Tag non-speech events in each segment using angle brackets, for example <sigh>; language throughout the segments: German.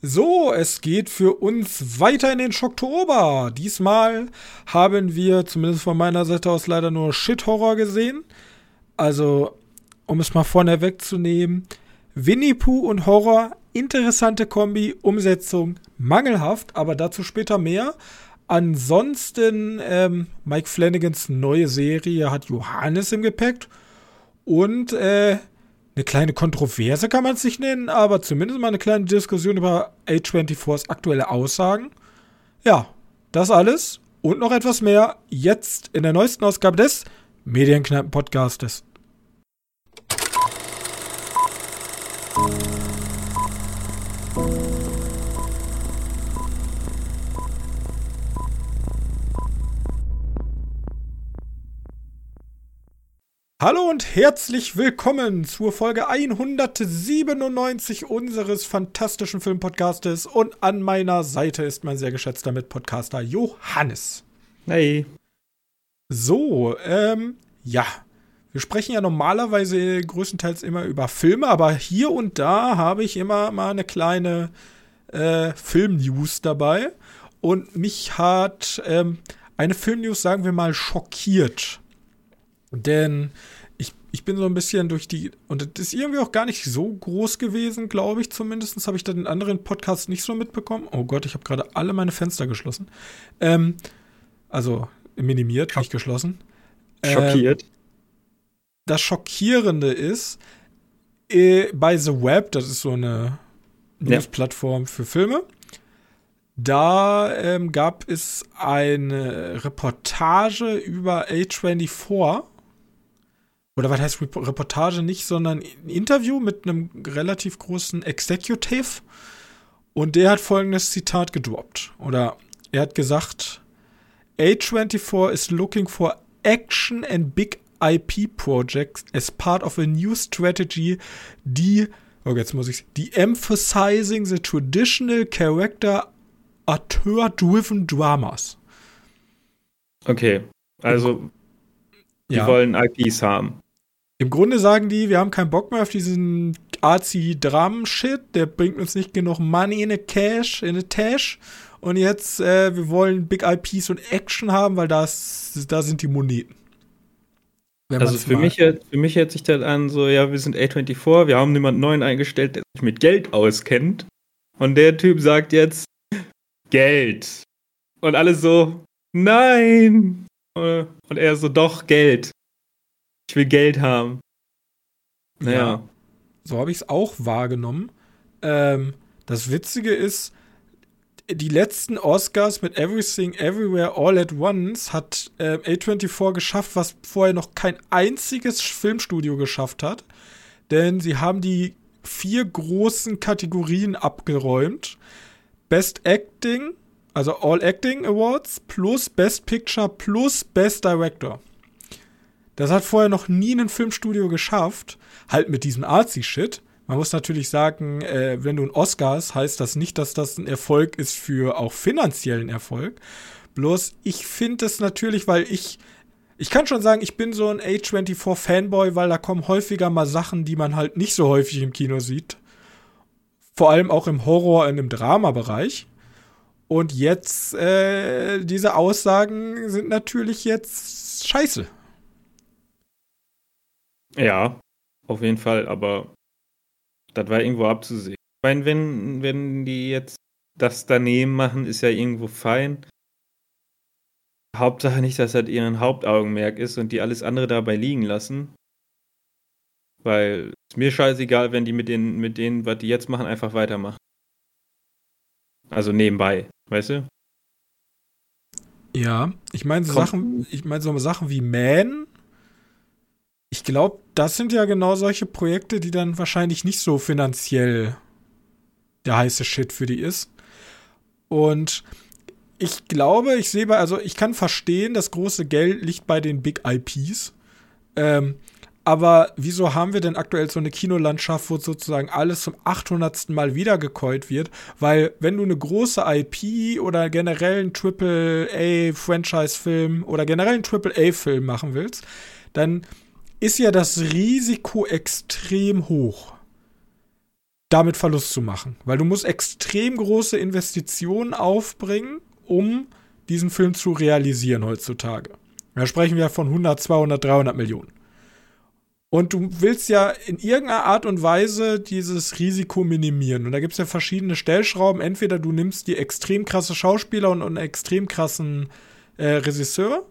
So, es geht für uns weiter in den Schocktober. Diesmal haben wir, zumindest von meiner Seite aus, leider nur Shit-Horror gesehen. Also, um es mal vorne wegzunehmen, Winnie Pooh und Horror, interessante Kombi, Umsetzung mangelhaft, aber dazu später mehr. Ansonsten, ähm, Mike Flanagans neue Serie hat Johannes im Gepäck und äh, eine kleine Kontroverse kann man es nicht nennen, aber zumindest mal eine kleine Diskussion über A24s aktuelle Aussagen. Ja, das alles und noch etwas mehr jetzt in der neuesten Ausgabe des Medienkneipen-Podcastes. Hallo und herzlich willkommen zur Folge 197 unseres fantastischen Filmpodcastes und an meiner Seite ist mein sehr geschätzter Mitpodcaster Johannes. Hey. So, ähm, ja. Wir sprechen ja normalerweise größtenteils immer über Filme, aber hier und da habe ich immer mal eine kleine äh, Film-News dabei. Und mich hat ähm, eine Film-News, sagen wir mal, schockiert. Denn ich, ich bin so ein bisschen durch die, und das ist irgendwie auch gar nicht so groß gewesen, glaube ich zumindest. Habe ich dann in anderen Podcasts nicht so mitbekommen. Oh Gott, ich habe gerade alle meine Fenster geschlossen. Ähm, also minimiert, Schock. nicht geschlossen. Schockiert. Ähm, das Schockierende ist, äh, bei The Web, das ist so eine News-Plattform für Filme, da ähm, gab es eine Reportage über A24 oder was heißt Reportage nicht, sondern ein Interview mit einem relativ großen Executive. Und der hat folgendes Zitat gedroppt. Oder er hat gesagt, A24 is looking for action and big IP projects as part of a new strategy, die, oh jetzt muss ich, die emphasizing the traditional character auteur-driven dramas. Okay, also die ja. wollen IPs haben. Im Grunde sagen die, wir haben keinen Bock mehr auf diesen Arzi-Dramen-Shit, der bringt uns nicht genug Money in a Cash, in a Tash. Und jetzt, äh, wir wollen Big IPs und Action haben, weil das, da sind die Moneten. Also für mich, für mich hört sich das an, so, ja, wir sind A24, wir haben jemanden neuen eingestellt, der sich mit Geld auskennt. Und der Typ sagt jetzt, Geld. Und alle so, nein. Und er so, doch, Geld. Ich will Geld haben. Naja. Ja, so habe ich es auch wahrgenommen. Ähm, das Witzige ist, die letzten Oscars mit Everything Everywhere All at Once hat äh, A24 geschafft, was vorher noch kein einziges Filmstudio geschafft hat. Denn sie haben die vier großen Kategorien abgeräumt. Best Acting, also All Acting Awards, plus Best Picture, plus Best Director. Das hat vorher noch nie ein Filmstudio geschafft, halt mit diesem Artsy-Shit. Man muss natürlich sagen, äh, wenn du ein Oscars, heißt das nicht, dass das ein Erfolg ist für auch finanziellen Erfolg. Bloß ich finde es natürlich, weil ich ich kann schon sagen, ich bin so ein A24 Fanboy, weil da kommen häufiger mal Sachen, die man halt nicht so häufig im Kino sieht. Vor allem auch im Horror, und im Drama-Bereich. Und jetzt, äh, diese Aussagen sind natürlich jetzt scheiße. Ja, auf jeden Fall, aber das war irgendwo abzusehen. Ich meine, wenn, wenn die jetzt das daneben machen, ist ja irgendwo fein. Hauptsache nicht, dass das ihren Hauptaugenmerk ist und die alles andere dabei liegen lassen. Weil es mir scheißegal, wenn die mit denen, mit denen, was die jetzt machen, einfach weitermachen. Also nebenbei, weißt du? Ja, ich meine so Sachen, ich meine so Sachen wie Man ich glaube, das sind ja genau solche Projekte, die dann wahrscheinlich nicht so finanziell der heiße Shit für die ist. Und ich glaube, ich sehe bei, also ich kann verstehen, das große Geld liegt bei den Big IPs. Ähm, aber wieso haben wir denn aktuell so eine Kinolandschaft, wo sozusagen alles zum 800. Mal wiedergekäut wird? Weil, wenn du eine große IP oder generell einen AAA-Franchise-Film oder generell einen AAA-Film machen willst, dann ist ja das Risiko extrem hoch. damit Verlust zu machen. Weil du musst extrem große Investitionen aufbringen, um diesen Film zu realisieren heutzutage. Da sprechen wir von 100, 200, 300 Millionen. Und du willst ja in irgendeiner Art und Weise dieses Risiko minimieren. Und da gibt es ja verschiedene Stellschrauben. Entweder du nimmst die extrem krasse Schauspieler und einen extrem krassen äh, Regisseur.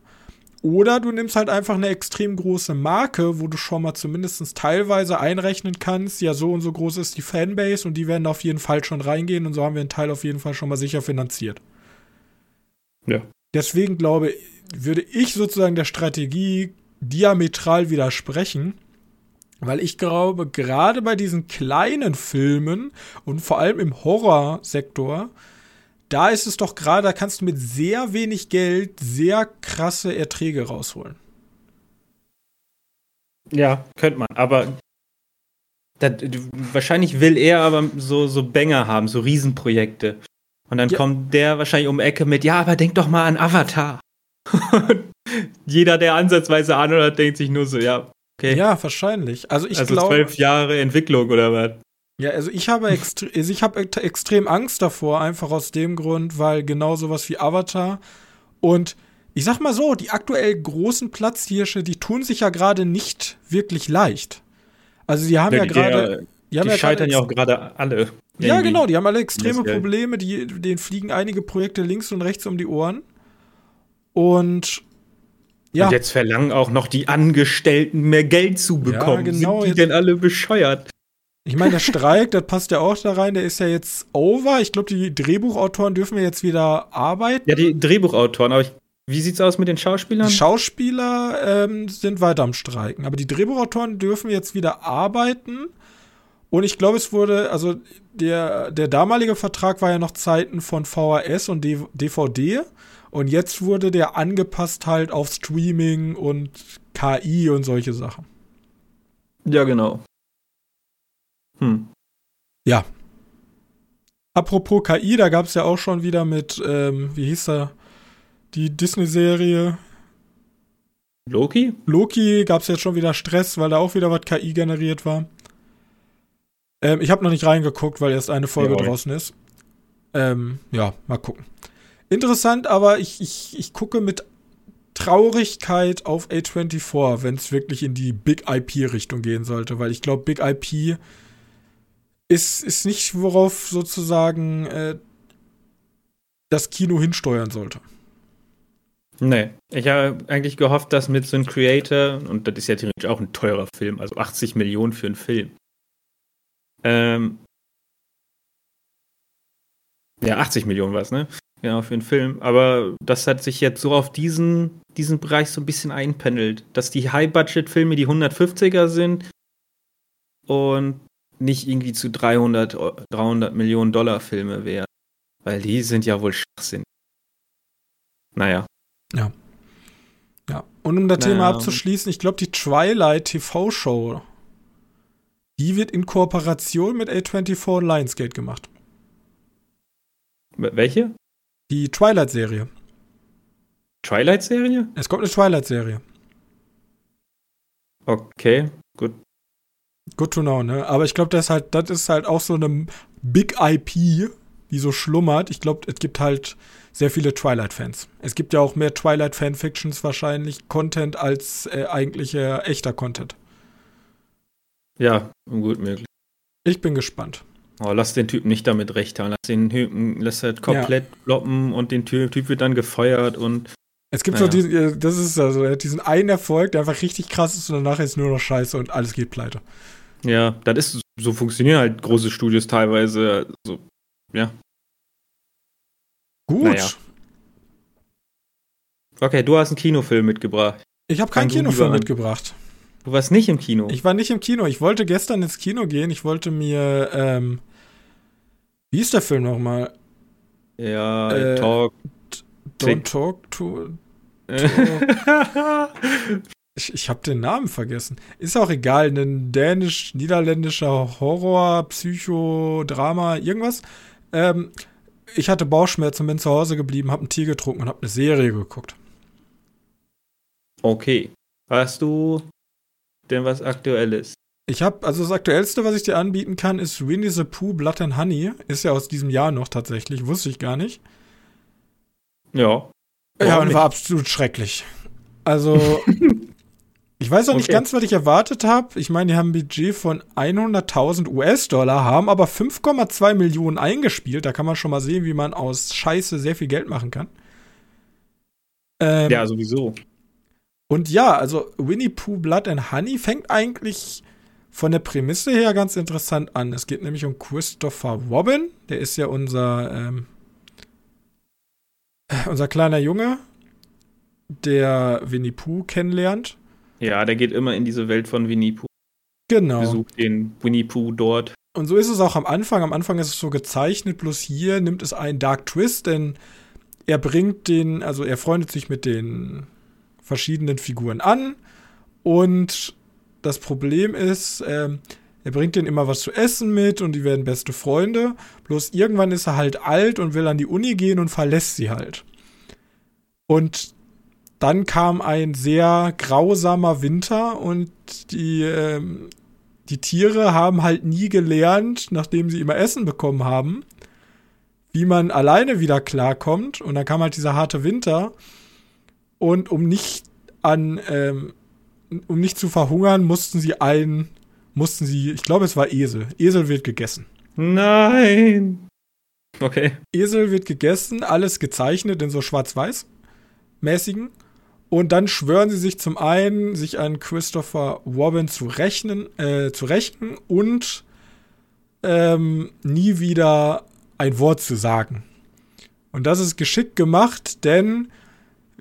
Oder du nimmst halt einfach eine extrem große Marke, wo du schon mal zumindest teilweise einrechnen kannst, ja, so und so groß ist die Fanbase und die werden auf jeden Fall schon reingehen und so haben wir einen Teil auf jeden Fall schon mal sicher finanziert. Ja. Deswegen glaube, würde ich sozusagen der Strategie diametral widersprechen, weil ich glaube, gerade bei diesen kleinen Filmen und vor allem im Horrorsektor, da ist es doch gerade, da kannst du mit sehr wenig Geld sehr krasse Erträge rausholen. Ja, könnte man, aber das, wahrscheinlich will er aber so, so Banger haben, so Riesenprojekte. Und dann ja. kommt der wahrscheinlich um die Ecke mit, ja, aber denk doch mal an Avatar. <laughs> Jeder, der ansatzweise anhört, denkt sich nur so, ja, okay. Ja, wahrscheinlich. Also ich also glaube. zwölf Jahre Entwicklung oder was? Ja, also ich habe, extre <laughs> also ich habe extrem Angst davor, einfach aus dem Grund, weil genau sowas wie Avatar und ich sag mal so, die aktuell großen Platzhirsche, die tun sich ja gerade nicht wirklich leicht. Also die haben ja, ja gerade. Die, die, ja scheitern ja auch gerade alle. Ja, genau, die haben alle extreme Probleme, die, denen fliegen einige Projekte links und rechts um die Ohren. Und ja. Und jetzt verlangen auch noch die Angestellten mehr Geld zu bekommen. Ja, genau. Sind die denn alle bescheuert? Ich meine, der Streik, das passt ja auch da rein, der ist ja jetzt over. Ich glaube, die Drehbuchautoren dürfen wir jetzt wieder arbeiten. Ja, die Drehbuchautoren, aber ich, wie sieht's aus mit den Schauspielern? Die Schauspieler ähm, sind weiter am Streiken, aber die Drehbuchautoren dürfen jetzt wieder arbeiten. Und ich glaube, es wurde, also der, der damalige Vertrag war ja noch Zeiten von VHS und DVD. Und jetzt wurde der angepasst halt auf Streaming und KI und solche Sachen. Ja, genau. Hm. Ja. Apropos KI, da gab es ja auch schon wieder mit, ähm, wie hieß er, die Disney-Serie. Loki? Loki gab es jetzt schon wieder Stress, weil da auch wieder was KI generiert war. Ähm, ich habe noch nicht reingeguckt, weil erst eine Folge ja, draußen ist. Ähm, ja, mal gucken. Interessant, aber ich, ich, ich gucke mit Traurigkeit auf A24, wenn es wirklich in die Big IP-Richtung gehen sollte, weil ich glaube, Big IP ist, ist nicht, worauf sozusagen äh, das Kino hinsteuern sollte. Nee, ich habe eigentlich gehofft, dass mit so einem Creator, und das ist ja theoretisch auch ein teurer Film, also 80 Millionen für einen Film. Ähm, ja, 80 Millionen war es, ne? Genau, für einen Film. Aber das hat sich jetzt so auf diesen, diesen Bereich so ein bisschen einpendelt, dass die High-Budget-Filme die 150er sind und nicht irgendwie zu 300, 300 Millionen Dollar Filme wären. Weil die sind ja wohl Schwachsinn. Naja. Ja. Ja. Und um das naja. Thema abzuschließen, ich glaube, die Twilight TV-Show, die wird in Kooperation mit A24 Lionsgate gemacht. Welche? Die Twilight-Serie. Twilight-Serie? Es kommt eine Twilight-Serie. Okay, gut. Good to know, ne? Aber ich glaube, das halt, das ist halt auch so eine Big IP, die so schlummert. Ich glaube, es gibt halt sehr viele Twilight-Fans. Es gibt ja auch mehr Twilight-Fanfictions wahrscheinlich, Content als äh, eigentlicher echter Content. Ja, gut möglich. Ich bin gespannt. Oh, lass den Typen nicht damit recht haben. Lass den Typen, lass halt komplett ja. floppen und den Typ, typ wird dann gefeuert und. Es gibt naja. so diesen, äh, das ist also, diesen einen Erfolg, der einfach richtig krass ist und danach ist nur noch scheiße und alles geht pleite. Ja, das ist, so funktionieren halt große Studios teilweise. So, ja. Gut. Naja. Okay, du hast einen Kinofilm mitgebracht. Ich habe keinen Kinofilm mitgebracht. Du warst nicht im Kino. Ich war nicht im Kino. Ich wollte gestern ins Kino gehen. Ich wollte mir, ähm, wie ist der Film nochmal? Ja, äh, Talk. Don't Talk to. Talk. <laughs> ich ich habe den Namen vergessen. Ist auch egal. Ein dänisch-niederländischer Horror, Psycho, Drama, irgendwas. Ähm, ich hatte Bauchschmerzen, bin zu Hause geblieben, habe einen Tee getrunken und habe eine Serie geguckt. Okay. Hast du denn was Aktuelles? Ich habe, also das aktuellste, was ich dir anbieten kann, ist Winnie the Pooh Blood and Honey. Ist ja aus diesem Jahr noch tatsächlich, wusste ich gar nicht. Ja. Ja, und war absolut schrecklich. Also, <laughs> ich weiß auch nicht ganz, was ich erwartet habe. Ich meine, die haben ein Budget von 100.000 US-Dollar, haben aber 5,2 Millionen eingespielt. Da kann man schon mal sehen, wie man aus Scheiße sehr viel Geld machen kann. Ähm, ja, sowieso. Und ja, also Winnie Pooh Blood and Honey fängt eigentlich von der Prämisse her ganz interessant an. Es geht nämlich um Christopher Robin. Der ist ja unser, ähm, unser kleiner Junge, der Winnie Pooh kennenlernt. Ja, der geht immer in diese Welt von Winnie Pooh. Genau. Besucht den Winnie Pooh dort. Und so ist es auch am Anfang. Am Anfang ist es so gezeichnet, bloß hier nimmt es einen Dark Twist, denn er bringt den, also er freundet sich mit den verschiedenen Figuren an und das Problem ist, ähm, er bringt denen immer was zu essen mit und die werden beste Freunde. Bloß irgendwann ist er halt alt und will an die Uni gehen und verlässt sie halt. Und dann kam ein sehr grausamer Winter und die, ähm, die Tiere haben halt nie gelernt, nachdem sie immer Essen bekommen haben, wie man alleine wieder klarkommt. Und dann kam halt dieser harte Winter. Und um nicht an, ähm, um nicht zu verhungern, mussten sie ein, mussten sie, ich glaube, es war Esel. Esel wird gegessen. Nein. Okay. Esel wird gegessen, alles gezeichnet in so schwarz-weiß-mäßigen. Und dann schwören sie sich zum einen, sich an Christopher Robin zu rechnen, äh, zu rächen und ähm, nie wieder ein Wort zu sagen. Und das ist geschickt gemacht, denn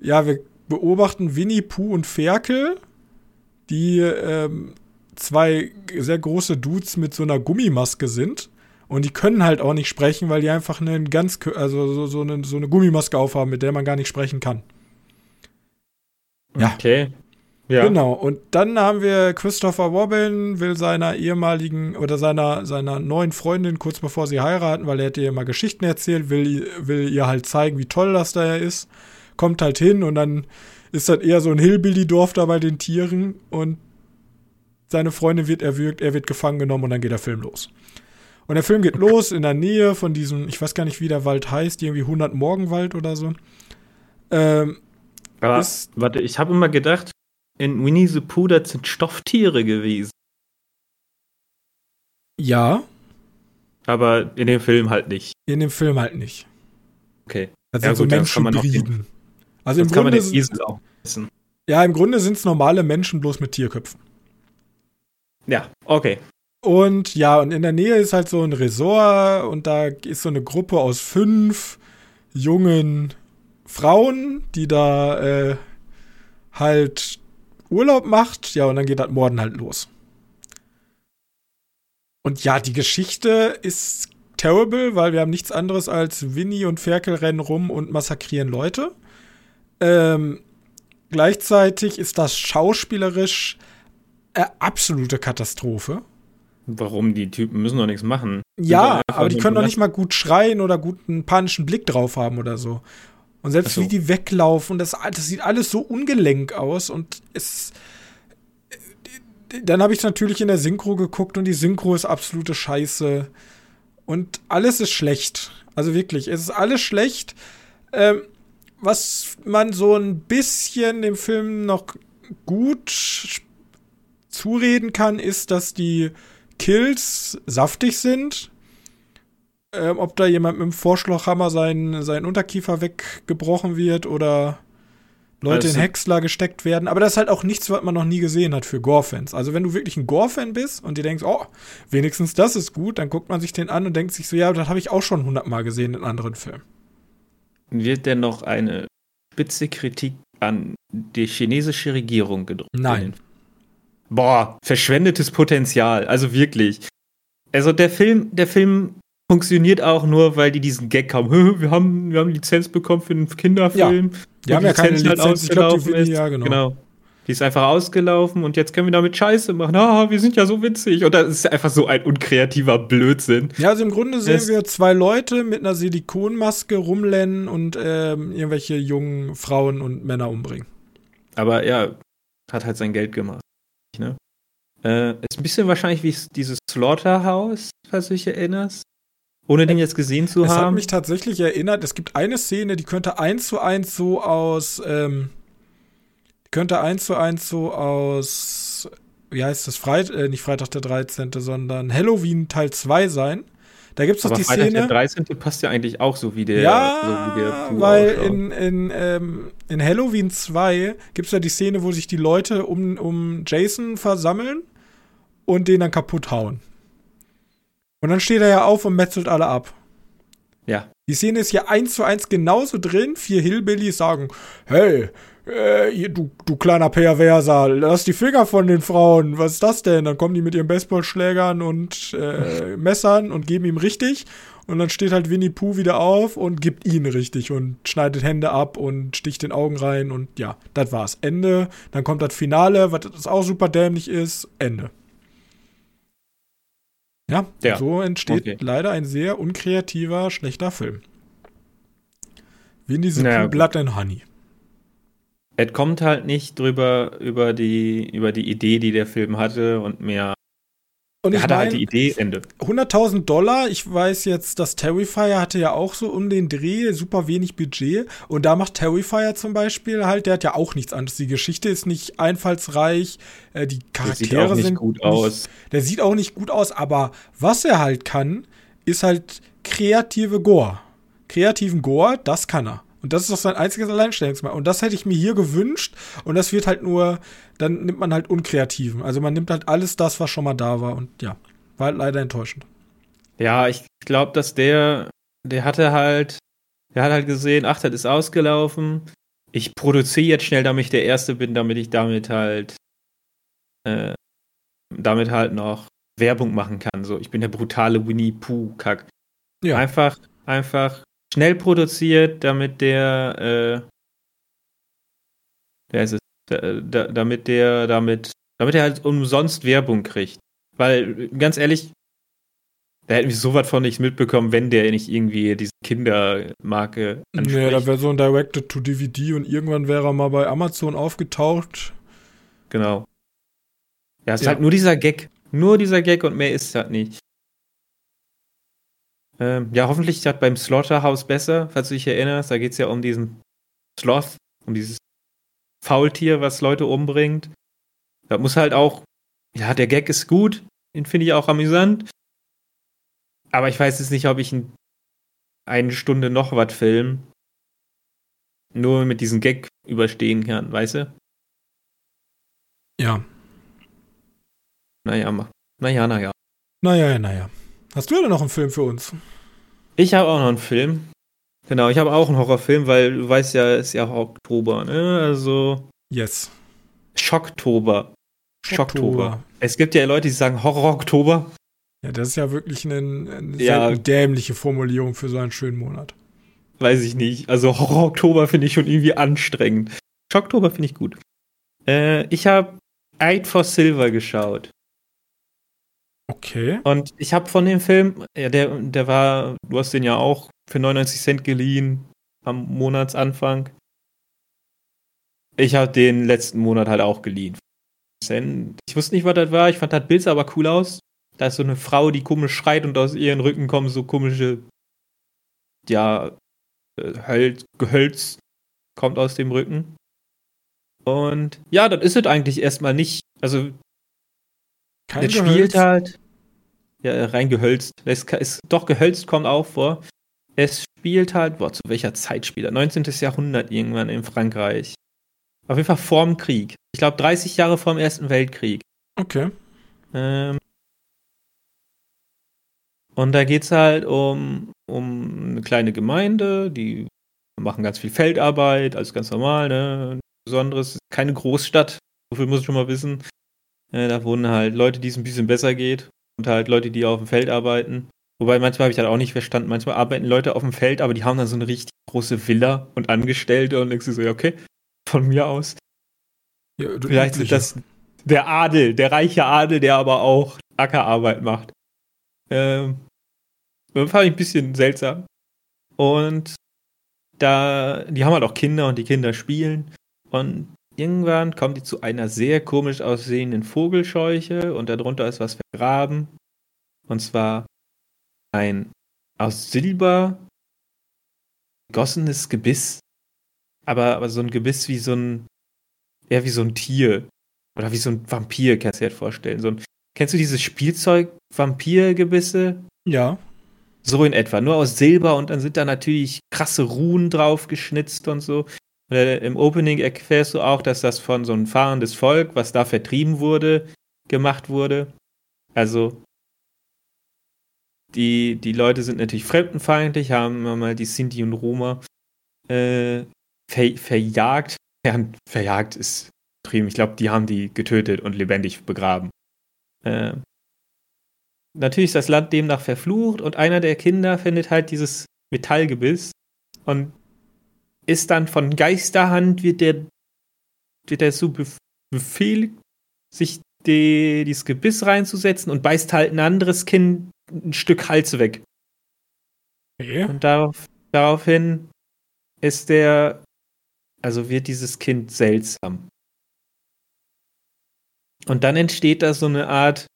ja, wir beobachten Winnie Pooh und Ferkel, die ähm, zwei sehr große Dudes mit so einer Gummimaske sind. Und die können halt auch nicht sprechen, weil die einfach einen ganz, also so, so, eine, so eine Gummimaske aufhaben, mit der man gar nicht sprechen kann. Ja. Okay. Ja. Genau. Und dann haben wir Christopher Robin, will seiner ehemaligen oder seiner, seiner neuen Freundin kurz bevor sie heiraten, weil er hätte ihr mal Geschichten erzählt, will, will ihr halt zeigen, wie toll das da ist. Kommt halt hin und dann ist das eher so ein Hillbilly-Dorf da bei den Tieren und seine Freundin wird erwürgt, er wird gefangen genommen und dann geht der Film los. Und der Film geht los in der Nähe von diesem, ich weiß gar nicht, wie der Wald heißt, irgendwie 100 Morgenwald oder so. Ähm, aber, ist, warte, ich habe immer gedacht, in Winnie the Pooh, das sind Stofftiere gewesen. Ja. Aber in dem Film halt nicht. In dem Film halt nicht. Okay. Das ja, sind gut, so Menschenhybriden. Also im Grunde kann man den auch wissen. Ja, im Grunde sind es normale Menschen bloß mit Tierköpfen. Ja, okay. Und ja, und in der Nähe ist halt so ein Resort und da ist so eine Gruppe aus fünf jungen Frauen, die da äh, halt Urlaub macht. Ja, und dann geht das Morden halt los. Und ja, die Geschichte ist terrible, weil wir haben nichts anderes als Winnie und Ferkel rennen rum und massakrieren Leute. Ähm, gleichzeitig ist das schauspielerisch eine absolute Katastrophe. Warum? Die Typen müssen doch nichts machen. Ja, aber die können doch nicht mal gut schreien oder gut einen panischen Blick drauf haben oder so. Und selbst so. wie die weglaufen, das, das sieht alles so ungelenk aus und es. Dann habe ich natürlich in der Synchro geguckt und die Synchro ist absolute Scheiße. Und alles ist schlecht. Also wirklich, es ist alles schlecht. Ähm, was man so ein bisschen dem Film noch gut zureden kann, ist, dass die Kills saftig sind ähm, ob da jemand mit dem Vorschlaghammer sein, sein Unterkiefer weggebrochen wird oder Leute also, in Häcksler gesteckt werden. Aber das ist halt auch nichts, was man noch nie gesehen hat für Gore-Fans. Also wenn du wirklich ein Gore-Fan bist und dir denkst, oh, wenigstens das ist gut, dann guckt man sich den an und denkt sich so, ja, das habe ich auch schon hundertmal gesehen in anderen Filmen. Wird denn noch eine spitze Kritik an die chinesische Regierung gedrückt? Nein. Boah, verschwendetes Potenzial. Also wirklich. Also der Film, der Film funktioniert auch nur, weil die diesen Gag haben. <laughs> Wir haben, wir haben Lizenz bekommen für einen Kinderfilm. Ja. Die haben ja keine Lizenz, halt ich glaub, die ist. Ja, genau. genau. Die ist einfach ausgelaufen und jetzt können wir damit Scheiße machen. Ah, wir sind ja so witzig. Und das ist einfach so ein unkreativer Blödsinn. Ja, also im Grunde sehen es wir zwei Leute mit einer Silikonmaske rumrennen und ähm, irgendwelche jungen Frauen und Männer umbringen. Aber ja, hat halt sein Geld gemacht. Ne? Äh, ist ein bisschen wahrscheinlich wie dieses Slaughterhouse, falls du dich erinnerst. Ohne den jetzt gesehen zu es haben. Es hat mich tatsächlich erinnert, es gibt eine Szene, die könnte eins zu eins so aus, ähm, könnte eins zu eins so aus, wie heißt das, Freit äh, nicht Freitag der 13., sondern Halloween Teil 2 sein. Da gibt es doch die Freitag Szene. Der 13. passt ja eigentlich auch so wie der. Ja, so wie der weil in, in, ähm, in Halloween 2 gibt es ja die Szene, wo sich die Leute um, um Jason versammeln und den dann kaputt hauen. Und dann steht er ja auf und metzelt alle ab. Ja. Die Szene ist ja eins zu eins genauso drin. Vier Hillbillies sagen, hey, äh, du, du kleiner Perverser, lass die Finger von den Frauen. Was ist das denn? Dann kommen die mit ihren Baseballschlägern und äh, <laughs> Messern und geben ihm richtig. Und dann steht halt Winnie Pooh wieder auf und gibt ihn richtig und schneidet Hände ab und sticht den Augen rein und ja, das war's. Ende. Dann kommt das Finale, was das auch super dämlich ist. Ende. Ja, ja. so entsteht okay. leider ein sehr unkreativer, schlechter Film. Wie in diesem naja, Blood and Honey. Es kommt halt nicht drüber über die, über die Idee, die der Film hatte und mehr und ich hatte halt die Idee, Ende. 100.000 Dollar, ich weiß jetzt, dass Terrifier hatte ja auch so um den Dreh super wenig Budget. Und da macht Terrifier zum Beispiel halt, der hat ja auch nichts anderes. Die Geschichte ist nicht einfallsreich, äh, die Charaktere sieht sind gut aus. der sieht auch nicht gut aus, aber was er halt kann, ist halt kreative Gore. Kreativen Gore, das kann er. Und das ist doch sein einziges Alleinstellungsmerkmal. Und das hätte ich mir hier gewünscht. Und das wird halt nur, dann nimmt man halt Unkreativen. Also man nimmt halt alles das, was schon mal da war. Und ja, war halt leider enttäuschend. Ja, ich glaube, dass der, der hatte halt, der hat halt gesehen, ach, das ist ausgelaufen. Ich produziere jetzt schnell, damit ich der Erste bin, damit ich damit halt, äh, damit halt noch Werbung machen kann. So, ich bin der brutale Winnie Pooh-Kack. Ja. Einfach, einfach schnell produziert, damit der, äh, wer ist es, da, da, damit der, damit, damit er halt umsonst Werbung kriegt. Weil, ganz ehrlich, da hätten wir so was von nichts mitbekommen, wenn der nicht irgendwie diese Kindermarke anspricht. Nee, da wäre so ein Directed-to-DVD und irgendwann wäre er mal bei Amazon aufgetaucht. Genau. Ja, es ist ja. halt nur dieser Gag. Nur dieser Gag und mehr ist halt nicht. Ähm, ja, hoffentlich hat beim Slaughterhouse besser, falls du dich erinnerst. Da geht es ja um diesen Sloth, um dieses Faultier, was Leute umbringt. Da muss halt auch, ja, der Gag ist gut, den finde ich auch amüsant. Aber ich weiß jetzt nicht, ob ich in eine Stunde noch was Film nur mit diesem Gag überstehen kann, weißt du? Ja. Naja, naja, naja. Naja, naja. Hast du denn noch einen Film für uns? Ich habe auch noch einen Film. Genau, ich habe auch einen Horrorfilm, weil du weißt ja, es ist ja Oktober, ne? Also. Yes. Schocktober. Schocktober. Es gibt ja Leute, die sagen Horror-Oktober. Ja, das ist ja wirklich eine, eine ja. dämliche Formulierung für so einen schönen Monat. Weiß ich nicht. Also Horror-Oktober finde ich schon irgendwie anstrengend. Schocktober finde ich gut. Äh, ich habe Eid for Silver geschaut. Okay. Und ich habe von dem Film, ja, der, der war, du hast den ja auch für 99 Cent geliehen am Monatsanfang. Ich habe den letzten Monat halt auch geliehen. Ich wusste nicht, was das war. Ich fand das Bild aber cool aus. Da ist so eine Frau, die komisch schreit und aus ihren Rücken kommen so komische, ja, Hölz, Gehölz kommt aus dem Rücken. Und ja, das ist es eigentlich erstmal nicht. Also kein es spielt halt. Ja, rein gehölzt. Es ist doch gehölzt kommt auch vor. Es spielt halt, boah, zu welcher Zeit spielt er? 19. Jahrhundert irgendwann in Frankreich. Auf jeden Fall vorm Krieg. Ich glaube 30 Jahre vorm Ersten Weltkrieg. Okay. Ähm, und da geht es halt um, um eine kleine Gemeinde, die machen ganz viel Feldarbeit, alles ganz normal, ne? Besonderes, keine Großstadt, so viel muss ich schon mal wissen. Äh, da wohnen halt Leute, die es ein bisschen besser geht und halt Leute, die auf dem Feld arbeiten. Wobei manchmal habe ich halt auch nicht verstanden, manchmal arbeiten Leute auf dem Feld, aber die haben dann so eine richtig große Villa und Angestellte und denkst du so, ja, okay, von mir aus. Ja, Vielleicht ist das der Adel, der reiche Adel, der aber auch Ackerarbeit macht. Ähm, das fand ich ein bisschen seltsam. Und da, die haben halt auch Kinder und die Kinder spielen. Und irgendwann kommt die zu einer sehr komisch aussehenden Vogelscheuche und darunter ist was vergraben. Und zwar ein aus Silber gegossenes Gebiss. Aber, aber so ein Gebiss wie so ein, eher wie so ein Tier. Oder wie so ein Vampir, kannst du dir halt vorstellen. So ein, kennst du dieses Spielzeug-Vampir-Gebisse? Ja. So in etwa, nur aus Silber und dann sind da natürlich krasse Ruhen drauf geschnitzt und so. Und Im Opening erfährst du auch, dass das von so einem fahrendes Volk, was da vertrieben wurde, gemacht wurde. Also die, die Leute sind natürlich fremdenfeindlich, haben mal die Sinti und Roma äh, ver, verjagt. Ja, verjagt ist betrieben. Ich glaube, die haben die getötet und lebendig begraben. Äh, natürlich ist das Land demnach verflucht und einer der Kinder findet halt dieses Metallgebiss und ist dann von Geisterhand, wird der, wird der so befehligt, sich die, dieses Gebiss reinzusetzen und beißt halt ein anderes Kind ein Stück Hals weg. Okay. Und darauf, daraufhin ist der, also wird dieses Kind seltsam. Und dann entsteht da so eine Art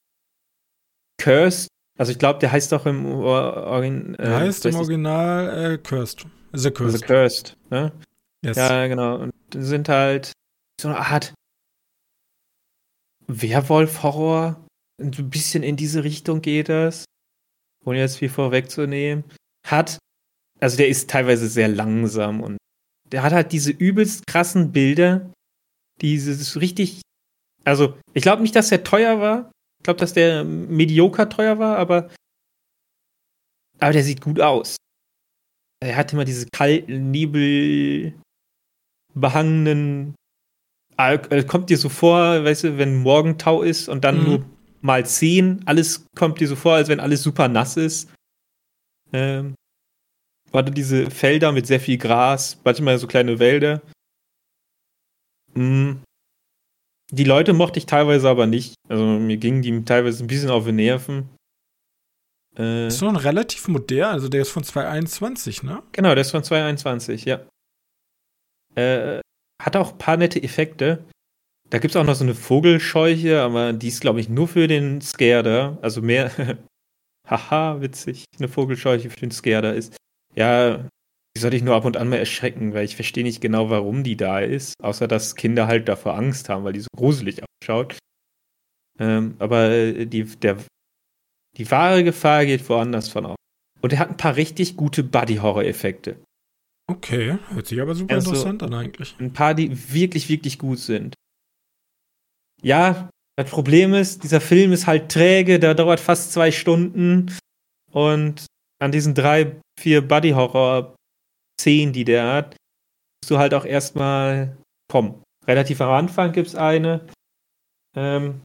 Cursed. Also ich glaube, der heißt doch im Original. Äh, heißt im Original äh, Cursed. The Cursed. The Cursed, ne? Yes. Ja, genau. Und sind halt so eine Art Werwolf-Horror. Ein bisschen in diese Richtung geht das. Ohne jetzt viel vorwegzunehmen. Hat, also der ist teilweise sehr langsam und der hat halt diese übelst krassen Bilder. Dieses richtig, also ich glaube nicht, dass der teuer war. Ich glaube, dass der medioker teuer war, aber aber der sieht gut aus. Er hat immer diese kalten, nebelbehangenen äh, kommt dir so vor, weißt du, wenn Morgentau ist und dann mhm. nur mal zehn, alles kommt dir so vor, als wenn alles super nass ist. Ähm, warte, diese Felder mit sehr viel Gras, manchmal so kleine Wälder. Mhm. Die Leute mochte ich teilweise aber nicht. Also mir gingen die teilweise ein bisschen auf die Nerven. Äh, ist schon relativ modern, also der ist von 2021, ne? Genau, der ist von 2021, ja. Äh, hat auch ein paar nette Effekte. Da gibt es auch noch so eine Vogelscheuche, aber die ist, glaube ich, nur für den Scarer. Also mehr, <laughs> haha, witzig, eine Vogelscheuche für den Scarer ist. Ja, die sollte ich nur ab und an mal erschrecken, weil ich verstehe nicht genau, warum die da ist. Außer, dass Kinder halt davor Angst haben, weil die so gruselig ausschaut. Ähm, aber die, der, die wahre Gefahr geht woanders von aus. Und er hat ein paar richtig gute Buddy-Horror-Effekte. Okay, hört sich aber super also, interessant an eigentlich. Ein paar, die wirklich, wirklich gut sind. Ja, das Problem ist, dieser Film ist halt träge, der dauert fast zwei Stunden und an diesen drei, vier Buddy-Horror-Szenen, die der hat, musst du halt auch erstmal kommen. Relativ am Anfang gibt es eine. Ähm,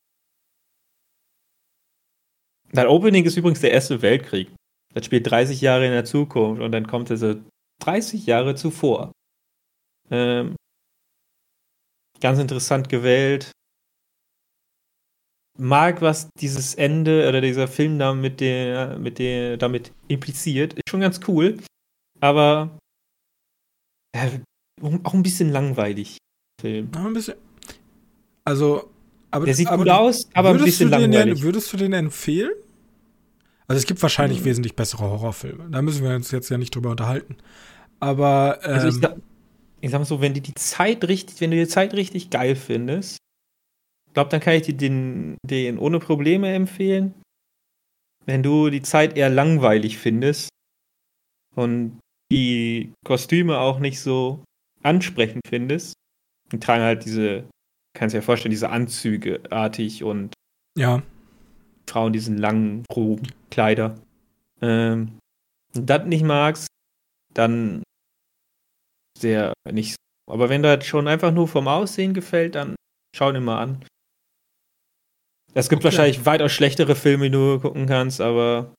das Opening ist übrigens der Erste Weltkrieg. Das spielt 30 Jahre in der Zukunft und dann kommt diese 30 Jahre zuvor. Ähm, ganz interessant gewählt. Mag, was dieses Ende oder dieser Film da mit mit der, damit impliziert, ist schon ganz cool. Aber äh, auch ein bisschen langweilig. Film. Ein bisschen. Also, aber der sieht aber gut aus, aber ein bisschen langweilig. Den, würdest du den empfehlen? Also es gibt wahrscheinlich hm. wesentlich bessere Horrorfilme. Da müssen wir uns jetzt ja nicht drüber unterhalten. Aber ähm, also ich, sag, ich sag mal so, wenn du die Zeit richtig, wenn du die Zeit richtig geil findest, glaube, dann kann ich dir den, den ohne Probleme empfehlen. Wenn du die Zeit eher langweilig findest und die Kostüme auch nicht so ansprechend findest, die tragen halt diese, kannst dir ja vorstellen, diese Anzüge artig und ja. Frauen diesen langen Roben, Kleider. Ähm, und das nicht magst, dann sehr nicht so. Aber wenn das schon einfach nur vom Aussehen gefällt, dann schau dir mal an. Es gibt okay. wahrscheinlich weitaus schlechtere Filme, die du gucken kannst, aber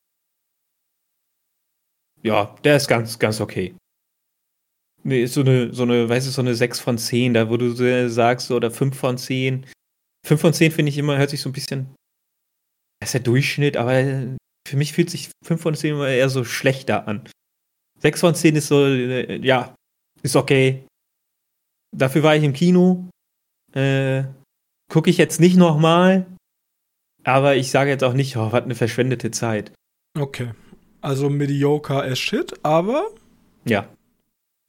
ja, der ist ganz, ganz okay. Nee, ist so eine, so eine, weißt du, so eine 6 von 10, da wo du sagst, so, oder 5 von 10. 5 von 10 finde ich immer, hört sich so ein bisschen, das ist der Durchschnitt, aber für mich fühlt sich 5 von 10 immer eher so schlechter an. 6 von 10 ist so, äh, ja, ist okay. Dafür war ich im Kino. Äh, Gucke ich jetzt nicht nochmal, aber ich sage jetzt auch nicht, oh, was eine verschwendete Zeit. Okay. Also mediocre as shit, aber. Ja.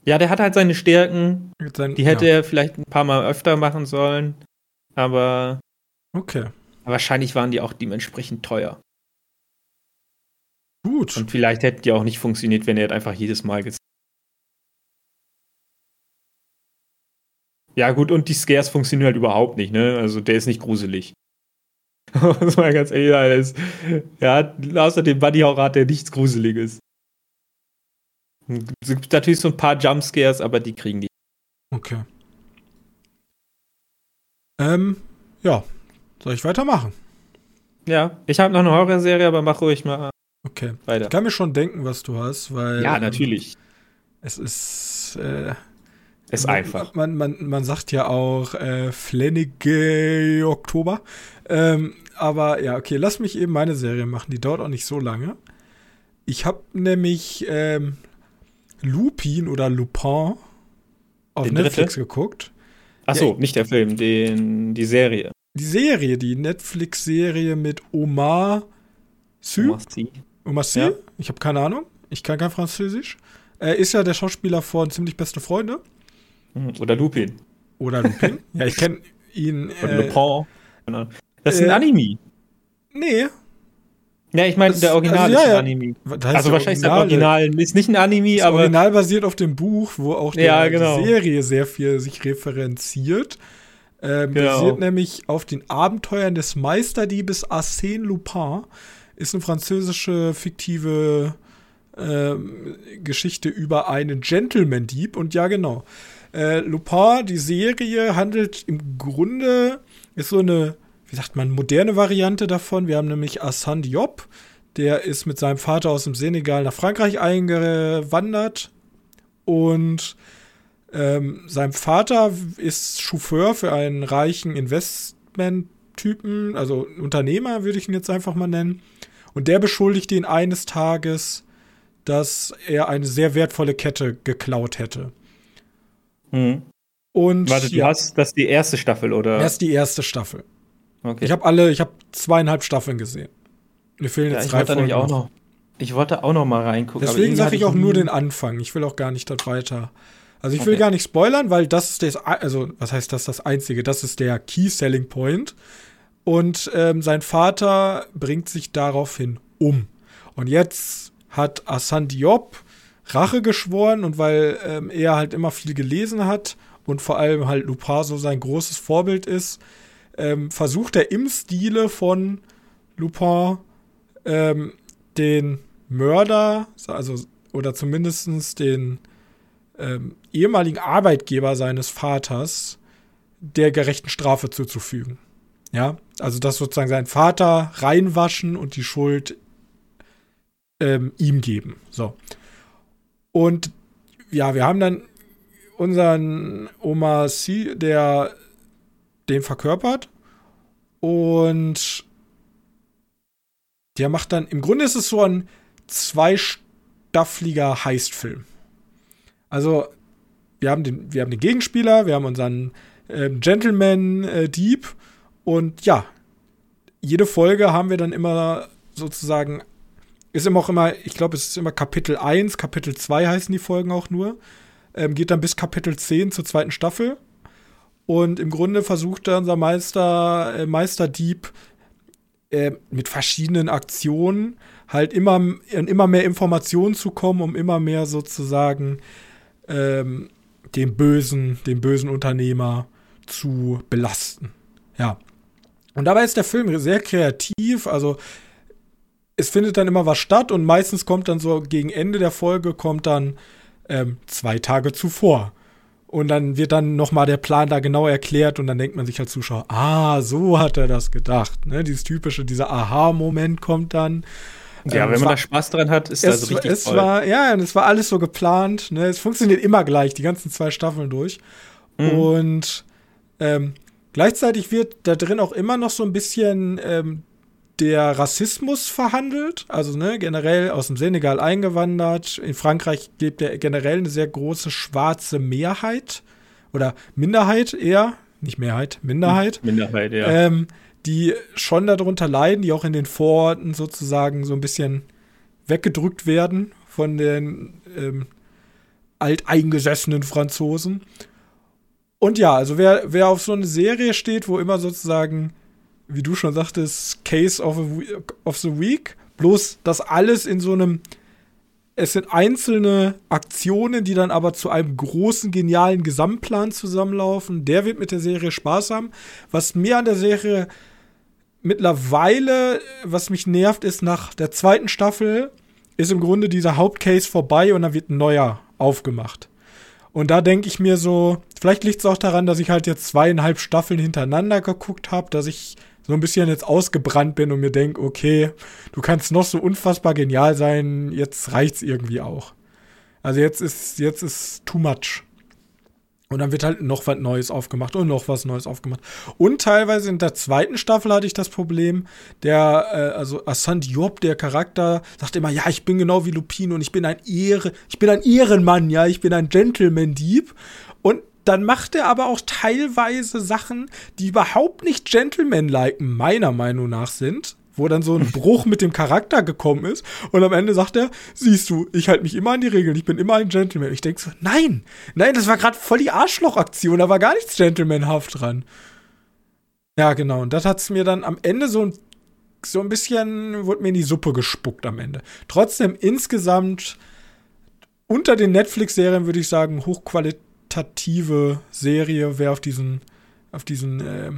Ja, der hat halt seine Stärken. Sein, die hätte ja. er vielleicht ein paar Mal öfter machen sollen. Aber. Okay. Wahrscheinlich waren die auch dementsprechend teuer. Gut. Und vielleicht hätten die auch nicht funktioniert, wenn er einfach jedes Mal gezeigt Ja, gut, und die Scares funktionieren halt überhaupt nicht, ne? Also der ist nicht gruselig. <laughs> Muss man ganz ehrlich sagen. Ist, ja, außer dem Horror hat der nichts Gruseliges. Es gibt natürlich so ein paar Jumpscares, aber die kriegen die. Okay. Ähm, ja. Soll ich weitermachen? Ja, ich habe noch eine Horrorserie, aber mach ruhig mal okay. weiter. Ich kann mir schon denken, was du hast, weil. Ja, natürlich. Ähm, es ist. Äh, ist man, einfach. Man, man, man sagt ja auch äh, Flennige Oktober. Ähm, aber ja, okay, lass mich eben meine Serie machen. Die dauert auch nicht so lange. Ich habe nämlich ähm, Lupin oder Lupin auf den Netflix dritte? geguckt. Ach so, ja, nicht der Film, den, die Serie. Die Serie, die Netflix-Serie mit Omar Sy. Omar Sy. Omar Sy? Ja. Ich habe keine Ahnung. Ich kann kein Französisch. Er ist ja der Schauspieler von Ziemlich Beste Freunde. Mhm. Oder Lupin. Oder Lupin. <laughs> ja, ich kenne ihn. Oder äh, Lupin. Das ist ein äh, Anime. Nee. Ja, ich meine, der Original also, ja, ist ein Anime. Also wahrscheinlich ist das Original ist nicht ein Anime, das aber. Original basiert auf dem Buch, wo auch die, ja, genau. die Serie sehr viel sich referenziert. Ähm, genau. Basiert nämlich auf den Abenteuern des Meisterdiebes Arsène Lupin. Ist eine französische fiktive ähm, Geschichte über einen Gentleman-Dieb. Und ja, genau. Äh, Lupin, die Serie, handelt im Grunde, ist so eine, wie sagt man, moderne Variante davon. Wir haben nämlich Hassan Diop, der ist mit seinem Vater aus dem Senegal nach Frankreich eingewandert und ähm, sein Vater ist Chauffeur für einen reichen Investment-Typen, also Unternehmer würde ich ihn jetzt einfach mal nennen. Und der beschuldigt ihn eines Tages, dass er eine sehr wertvolle Kette geklaut hätte. Mhm. Und Warte, ja, du hast das die erste Staffel, oder? Das ist die erste Staffel. Okay. Ich habe alle, ich habe zweieinhalb Staffeln gesehen. Mir fehlen jetzt ja, drei Folgen. Auch noch. Ich wollte auch noch mal reingucken. Deswegen sage ich auch nur den Anfang. Ich will auch gar nicht das weiter. Also ich will gar nicht spoilern, weil das ist das, also was heißt das das Einzige? Das ist der Key Selling Point. Und ähm, sein Vater bringt sich daraufhin um. Und jetzt hat Asan Diop Rache geschworen und weil ähm, er halt immer viel gelesen hat und vor allem halt Lupin so sein großes Vorbild ist, ähm, versucht er im Stile von Lupin ähm, den Mörder, also oder zumindest den ähm, ehemaligen Arbeitgeber seines Vaters der gerechten Strafe zuzufügen. Ja, also dass sozusagen sein Vater reinwaschen und die Schuld ähm, ihm geben. So. Und ja, wir haben dann unseren Oma C, der den verkörpert. Und der macht dann, im Grunde ist es so ein zweistaffliger Heistfilm. Also, wir haben den, wir haben den Gegenspieler, wir haben unseren äh, Gentleman-Dieb äh, und ja, jede Folge haben wir dann immer sozusagen ist immer auch immer, ich glaube, es ist immer Kapitel 1, Kapitel 2 heißen die Folgen auch nur. Ähm, geht dann bis Kapitel 10 zur zweiten Staffel. Und im Grunde versucht da unser Meister, äh, Meisterdieb äh, mit verschiedenen Aktionen halt immer an immer mehr Informationen zu kommen, um immer mehr sozusagen ähm, den bösen, den bösen Unternehmer zu belasten. Ja. Und dabei ist der Film sehr kreativ, also es findet dann immer was statt und meistens kommt dann so gegen Ende der Folge kommt dann ähm, zwei Tage zuvor. Und dann wird dann nochmal der Plan da genau erklärt und dann denkt man sich als Zuschauer, ah, so hat er das gedacht. Ne? Dieses typische, dieser Aha-Moment kommt dann. Ja, ähm, wenn man war, da Spaß dran hat, ist es, das richtig es toll. War, ja, und es war alles so geplant. Ne? Es funktioniert immer gleich, die ganzen zwei Staffeln durch. Mhm. Und ähm, gleichzeitig wird da drin auch immer noch so ein bisschen ähm, der Rassismus verhandelt, also ne, generell aus dem Senegal eingewandert. In Frankreich gibt er generell eine sehr große schwarze Mehrheit oder Minderheit eher, nicht Mehrheit, Minderheit. Minderheit, ja. Ähm, die schon darunter leiden, die auch in den Vororten sozusagen so ein bisschen weggedrückt werden von den ähm, alteingesessenen Franzosen. Und ja, also wer, wer auf so eine Serie steht, wo immer sozusagen, wie du schon sagtest, Case of, of the Week, bloß das alles in so einem, es sind einzelne Aktionen, die dann aber zu einem großen, genialen Gesamtplan zusammenlaufen, der wird mit der Serie Spaß haben. Was mir an der Serie mittlerweile, was mich nervt, ist nach der zweiten Staffel ist im Grunde dieser Hauptcase vorbei und dann wird ein neuer aufgemacht. Und da denke ich mir so, vielleicht liegt es auch daran, dass ich halt jetzt zweieinhalb Staffeln hintereinander geguckt habe, dass ich so ein bisschen jetzt ausgebrannt bin und mir denke, okay, du kannst noch so unfassbar genial sein, jetzt reicht's irgendwie auch. Also jetzt ist, jetzt ist too much. Und dann wird halt noch was Neues aufgemacht und noch was Neues aufgemacht. Und teilweise in der zweiten Staffel hatte ich das Problem, der, äh, also Asant Job, der Charakter, sagt immer, ja, ich bin genau wie Lupin und ich bin ein Ehre, ich bin ein Ehrenmann, ja, ich bin ein Gentleman-Dieb. Dann macht er aber auch teilweise Sachen, die überhaupt nicht Gentleman-like meiner Meinung nach sind wo dann so ein <laughs> Bruch mit dem Charakter gekommen ist. Und am Ende sagt er, siehst du, ich halte mich immer an die Regeln, ich bin immer ein Gentleman. Ich denke so, nein, nein, das war gerade voll die Arschlochaktion, da war gar nichts Gentlemanhaft dran. Ja, genau. Und das hat es mir dann am Ende so ein, so ein bisschen, wurde mir in die Suppe gespuckt am Ende. Trotzdem insgesamt unter den Netflix-Serien würde ich sagen, hochqualitative Serie, wer auf diesen, auf diesen äh,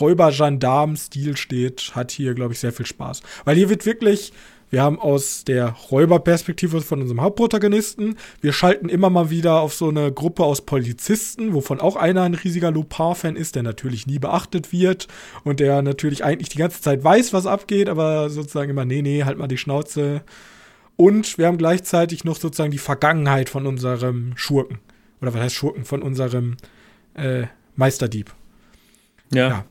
Räuber-Gendarm-Stil steht, hat hier, glaube ich, sehr viel Spaß. Weil hier wird wirklich, wir haben aus der Räuberperspektive von unserem Hauptprotagonisten, wir schalten immer mal wieder auf so eine Gruppe aus Polizisten, wovon auch einer ein riesiger Lupin-Fan ist, der natürlich nie beachtet wird und der natürlich eigentlich die ganze Zeit weiß, was abgeht, aber sozusagen immer, nee, nee, halt mal die Schnauze. Und wir haben gleichzeitig noch sozusagen die Vergangenheit von unserem Schurken. Oder was heißt Schurken? Von unserem äh, Meisterdieb. Ja. ja.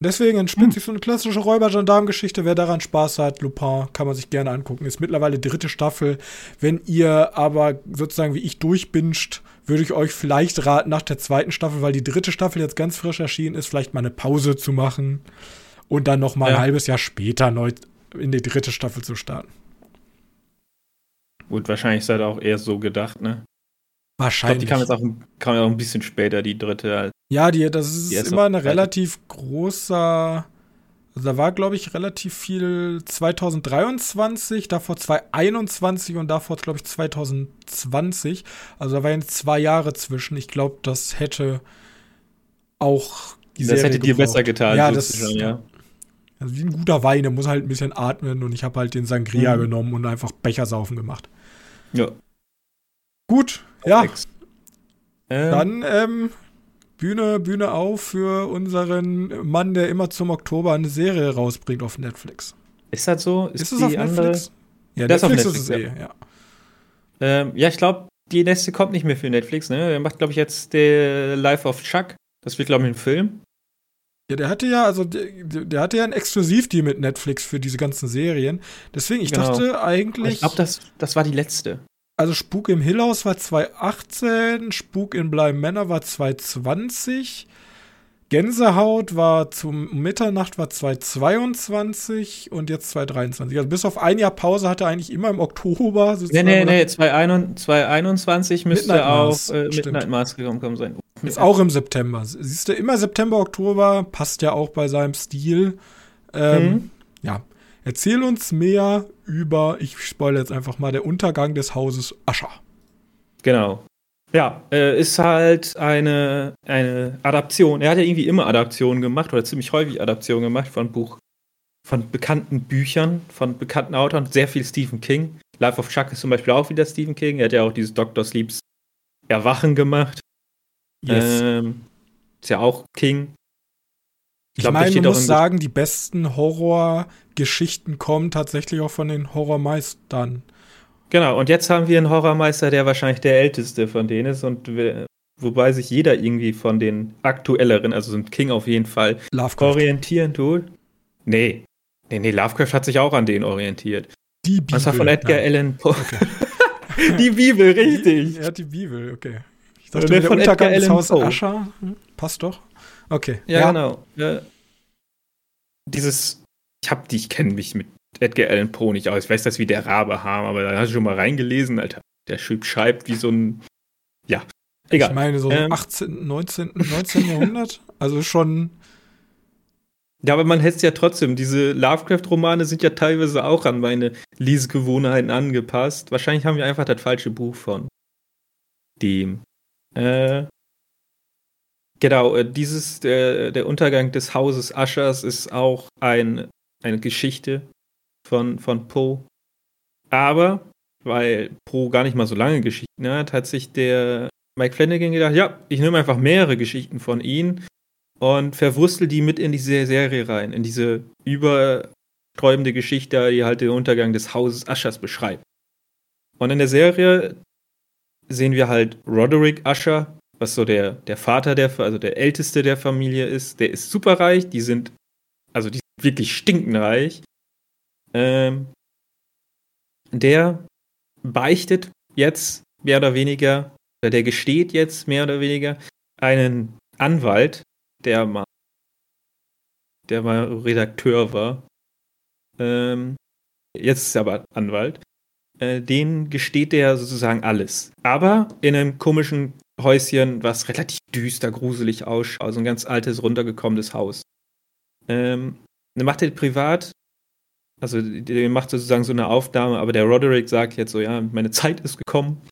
Deswegen entspinnt hm. sich so eine klassische Räuber-Gendarm-Geschichte. Wer daran Spaß hat, Lupin, kann man sich gerne angucken. Ist mittlerweile dritte Staffel. Wenn ihr aber sozusagen wie ich durchbinscht, würde ich euch vielleicht raten, nach der zweiten Staffel, weil die dritte Staffel jetzt ganz frisch erschienen ist, vielleicht mal eine Pause zu machen und dann noch mal ja. ein halbes Jahr später neu in die dritte Staffel zu starten. Gut, wahrscheinlich seid ihr auch eher so gedacht, ne? Wahrscheinlich. Ich glaub, die kam jetzt auch, kam ja auch ein bisschen später, die dritte. Ja, die, das ist die immer eine relativ großer. Also da war, glaube ich, relativ viel 2023, davor 2021 und davor, glaube ich, 2020. Also da waren zwei Jahre zwischen. Ich glaube, das hätte auch die Das Serie hätte dir besser getan. Ja, das schon, ja. Also wie ein guter Wein, der muss halt ein bisschen atmen und ich habe halt den Sangria mhm. genommen und einfach Bechersaufen gemacht. Ja. Gut, ja. Ähm. Dann ähm, Bühne, Bühne auf für unseren Mann, der immer zum Oktober eine Serie rausbringt auf Netflix. Ist das so? Ist, ist es auf Netflix? Ja, das Netflix, Netflix ist es eh, ja. Ähm, ja, ich glaube, die nächste kommt nicht mehr für Netflix, ne? Er macht, glaube ich, jetzt der Life of Chuck. Das wird, glaube ich, ein Film. Ja, der hatte ja, also der, der hatte ja ein Exklusivdeal mit Netflix für diese ganzen Serien. Deswegen, ich genau. dachte eigentlich. Ich glaube, das, das war die letzte. Also Spuk im Hillhaus war 2018, Spuk in Bleiben Männer war 2020, Gänsehaut war zum Mitternacht war 2022 und jetzt 2023. Also bis auf ein Jahr Pause hatte er eigentlich immer im Oktober. Nee, nee, nee, 2021 müsste Midnight auch äh, Midnight Mars gekommen sein. Ist auch im September. Siehst du, immer September, Oktober, passt ja auch bei seinem Stil. Ähm, mhm. Ja. Erzähl uns mehr über, ich spoilere jetzt einfach mal, der Untergang des Hauses Ascher. Genau. Ja, äh, ist halt eine, eine Adaption. Er hat ja irgendwie immer Adaptionen gemacht oder ziemlich häufig Adaptionen gemacht von Buch, von bekannten Büchern, von bekannten Autoren, sehr viel Stephen King. Life of Chuck ist zum Beispiel auch wieder Stephen King. Er hat ja auch dieses Dr. Sleeps Erwachen gemacht. Yes. Ähm, ist ja auch King. Ich, ich meine, man muss sagen, die besten Horrorgeschichten kommen tatsächlich auch von den Horrormeistern. Genau, und jetzt haben wir einen Horrormeister, der wahrscheinlich der älteste von denen ist und wobei sich jeder irgendwie von den aktuelleren, also sind King auf jeden Fall, Lovecraft. orientieren tut. Nee. Nee, nee, Lovecraft hat sich auch an denen orientiert. Die Bibel. Das war von Edgar Nein. Allan Poe. Okay. <laughs> die Bibel, richtig. Er hat die Bibel, okay. Ich dachte, der, der Untergang des Haus Ascher. Hm, passt doch. Okay. Ja, ja. genau. Ja. Dieses, ich hab die, ich kenne mich mit Edgar Allan Poe nicht aus. Ich weiß das wie der Rabe haben, aber da hast du schon mal reingelesen, Alter. Der Typ schreibt wie so ein, ja, egal. Ich meine so ähm, 18., 19., 19. Jahrhundert. <laughs> Also schon. Ja, aber man hätte ja trotzdem. Diese Lovecraft-Romane sind ja teilweise auch an meine Lesegewohnheiten angepasst. Wahrscheinlich haben wir einfach das falsche Buch von dem. Äh, genau, äh, dieses, der, der Untergang des Hauses Aschers ist auch ein, eine Geschichte von, von Poe. Aber, weil Poe gar nicht mal so lange Geschichten hat, hat sich der Mike Flanagan gedacht, ja, ich nehme einfach mehrere Geschichten von ihm und verwurstel die mit in diese Serie rein, in diese übersträubende Geschichte, die halt den Untergang des Hauses Aschers beschreibt. Und in der Serie sehen wir halt Roderick Usher, was so der, der Vater der, also der Älteste der Familie ist. Der ist superreich, die sind, also die wirklich stinkenreich. Ähm, der beichtet jetzt mehr oder weniger, oder der gesteht jetzt mehr oder weniger einen Anwalt, der mal, der mal Redakteur war. Ähm, jetzt ist er aber Anwalt. Äh, den gesteht er sozusagen alles. Aber in einem komischen Häuschen, was relativ düster, gruselig ausschaut. Also ein ganz altes, runtergekommenes Haus. Ähm, macht er privat, also der macht sozusagen so eine Aufnahme, aber der Roderick sagt jetzt so, ja, meine Zeit ist gekommen.